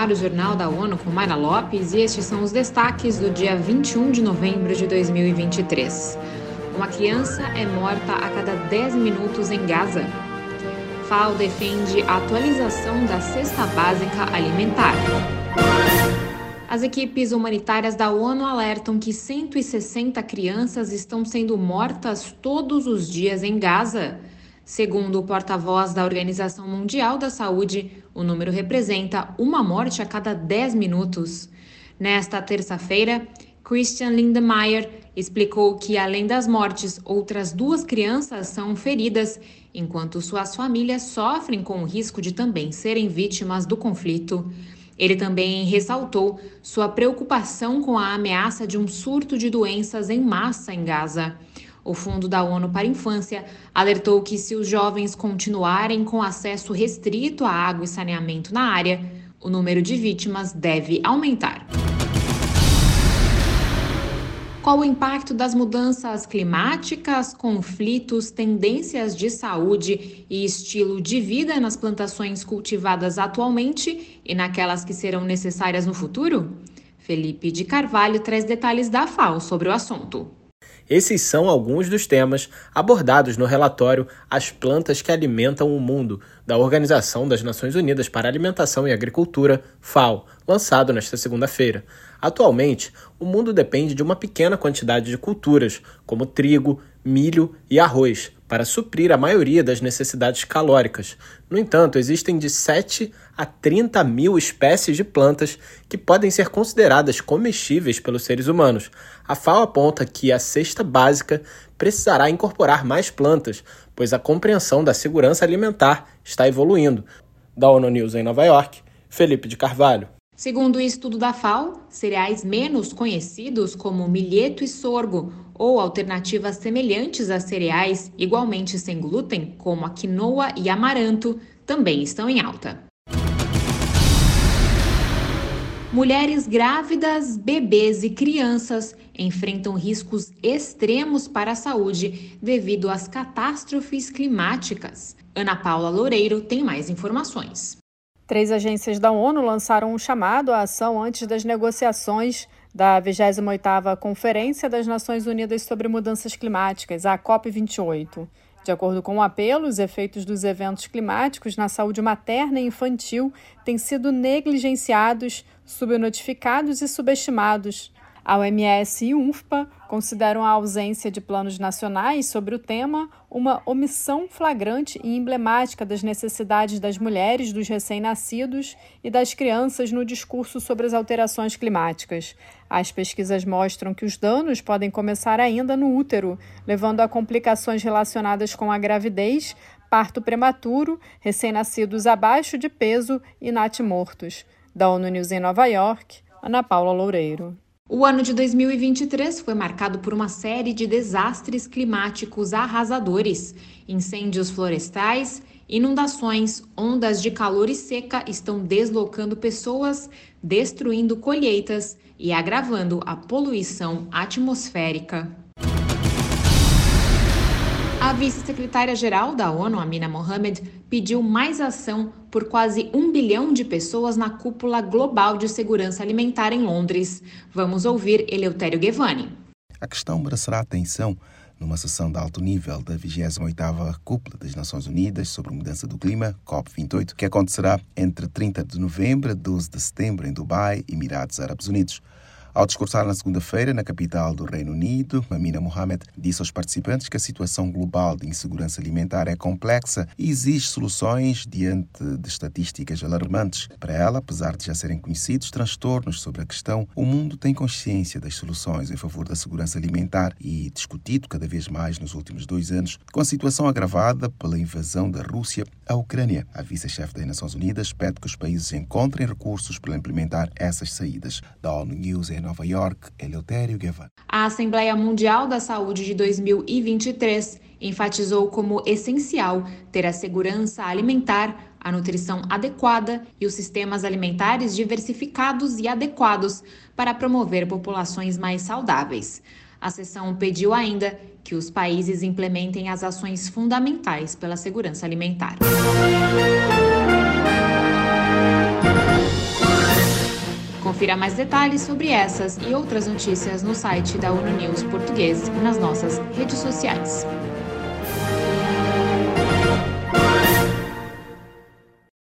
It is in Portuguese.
ar o Jornal da ONU com Mara Lopes e estes são os destaques do dia 21 de novembro de 2023. Uma criança é morta a cada 10 minutos em Gaza. FAO defende a atualização da cesta básica alimentar. As equipes humanitárias da ONU alertam que 160 crianças estão sendo mortas todos os dias em Gaza. Segundo o porta-voz da Organização Mundial da Saúde, o número representa uma morte a cada 10 minutos. Nesta terça-feira, Christian Lindemeyer explicou que, além das mortes, outras duas crianças são feridas, enquanto suas famílias sofrem com o risco de também serem vítimas do conflito. Ele também ressaltou sua preocupação com a ameaça de um surto de doenças em massa em Gaza. O Fundo da ONU para a Infância alertou que, se os jovens continuarem com acesso restrito à água e saneamento na área, o número de vítimas deve aumentar. Qual o impacto das mudanças climáticas, conflitos, tendências de saúde e estilo de vida nas plantações cultivadas atualmente e naquelas que serão necessárias no futuro? Felipe de Carvalho traz detalhes da FAO sobre o assunto. Esses são alguns dos temas abordados no relatório As Plantas que Alimentam o Mundo, da Organização das Nações Unidas para Alimentação e Agricultura, FAO, lançado nesta segunda-feira. Atualmente, o mundo depende de uma pequena quantidade de culturas, como trigo, milho e arroz, para suprir a maioria das necessidades calóricas. No entanto, existem de 7 a 30 mil espécies de plantas que podem ser consideradas comestíveis pelos seres humanos. A FAO aponta que a cesta básica precisará incorporar mais plantas, pois a compreensão da segurança alimentar está evoluindo. Da ONU News em Nova York, Felipe de Carvalho. Segundo o estudo da FAO, cereais menos conhecidos como milheto e sorgo ou alternativas semelhantes a cereais igualmente sem glúten, como a quinoa e amaranto, também estão em alta. Mulheres grávidas, bebês e crianças enfrentam riscos extremos para a saúde devido às catástrofes climáticas. Ana Paula Loureiro tem mais informações. Três agências da ONU lançaram um chamado à ação antes das negociações da 28ª Conferência das Nações Unidas sobre Mudanças Climáticas, a COP28. De acordo com o apelo, os efeitos dos eventos climáticos na saúde materna e infantil têm sido negligenciados, subnotificados e subestimados. A OMS e UNFPA consideram a ausência de planos nacionais sobre o tema uma omissão flagrante e emblemática das necessidades das mulheres, dos recém-nascidos e das crianças no discurso sobre as alterações climáticas. As pesquisas mostram que os danos podem começar ainda no útero, levando a complicações relacionadas com a gravidez, parto prematuro, recém-nascidos abaixo de peso e natimortos. Da ONU News em Nova York, Ana Paula Loureiro. O ano de 2023 foi marcado por uma série de desastres climáticos arrasadores, incêndios florestais, inundações, ondas de calor e seca estão deslocando pessoas, destruindo colheitas e agravando a poluição atmosférica. A vice-secretária-geral da ONU, Amina Mohamed, pediu mais ação por quase um bilhão de pessoas na cúpula global de segurança alimentar em Londres. Vamos ouvir Eleutério Guevani. A questão merecerá atenção numa sessão de alto nível da 28ª Cúpula das Nações Unidas sobre Mudança do Clima, COP28, que acontecerá entre 30 de novembro e 12 de setembro em Dubai, Emirados Árabes Unidos. Ao discursar na segunda-feira na capital do Reino Unido, Mamina Mohamed disse aos participantes que a situação global de insegurança alimentar é complexa e exige soluções diante de estatísticas alarmantes. Para ela, apesar de já serem conhecidos transtornos sobre a questão, o mundo tem consciência das soluções em favor da segurança alimentar e discutido cada vez mais nos últimos dois anos, com a situação agravada pela invasão da Rússia à Ucrânia. A vice-chefe das Nações Unidas pede que os países encontrem recursos para implementar essas saídas. Da ONU News em Nova York, Eleutério Guevara. A Assembleia Mundial da Saúde de 2023 enfatizou como essencial ter a segurança alimentar, a nutrição adequada e os sistemas alimentares diversificados e adequados para promover populações mais saudáveis. A sessão pediu ainda que os países implementem as ações fundamentais pela segurança alimentar. Confira mais detalhes sobre essas e outras notícias no site da ONU News Português e nas nossas redes sociais.